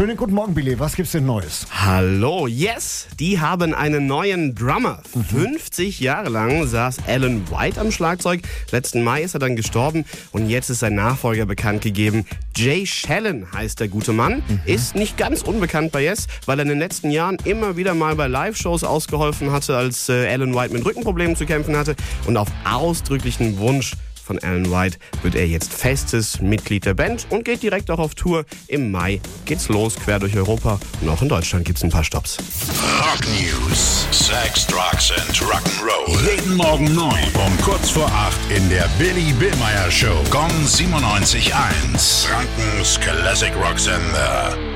Schönen guten Morgen, Billy. Was gibt's denn Neues? Hallo, yes, die haben einen neuen Drummer. 50 Jahre lang saß Alan White am Schlagzeug. Letzten Mai ist er dann gestorben und jetzt ist sein Nachfolger bekannt gegeben. Jay Shellen heißt der gute Mann. Ist nicht ganz unbekannt bei Yes, weil er in den letzten Jahren immer wieder mal bei Live-Shows ausgeholfen hatte, als äh, Alan White mit Rückenproblemen zu kämpfen hatte. Und auf ausdrücklichen Wunsch von Alan White wird er jetzt festes Mitglied der Band und geht direkt auch auf Tour. Im Mai geht's los, quer durch Europa und auch in Deutschland gibt's ein paar Stops. Rock News. Sex, Drugs and Rock'n'Roll. Jeden Morgen 9 um kurz vor 8 in der Billy Billmeyer Show. Gong 97.1. Frankens Classic Rock Sender.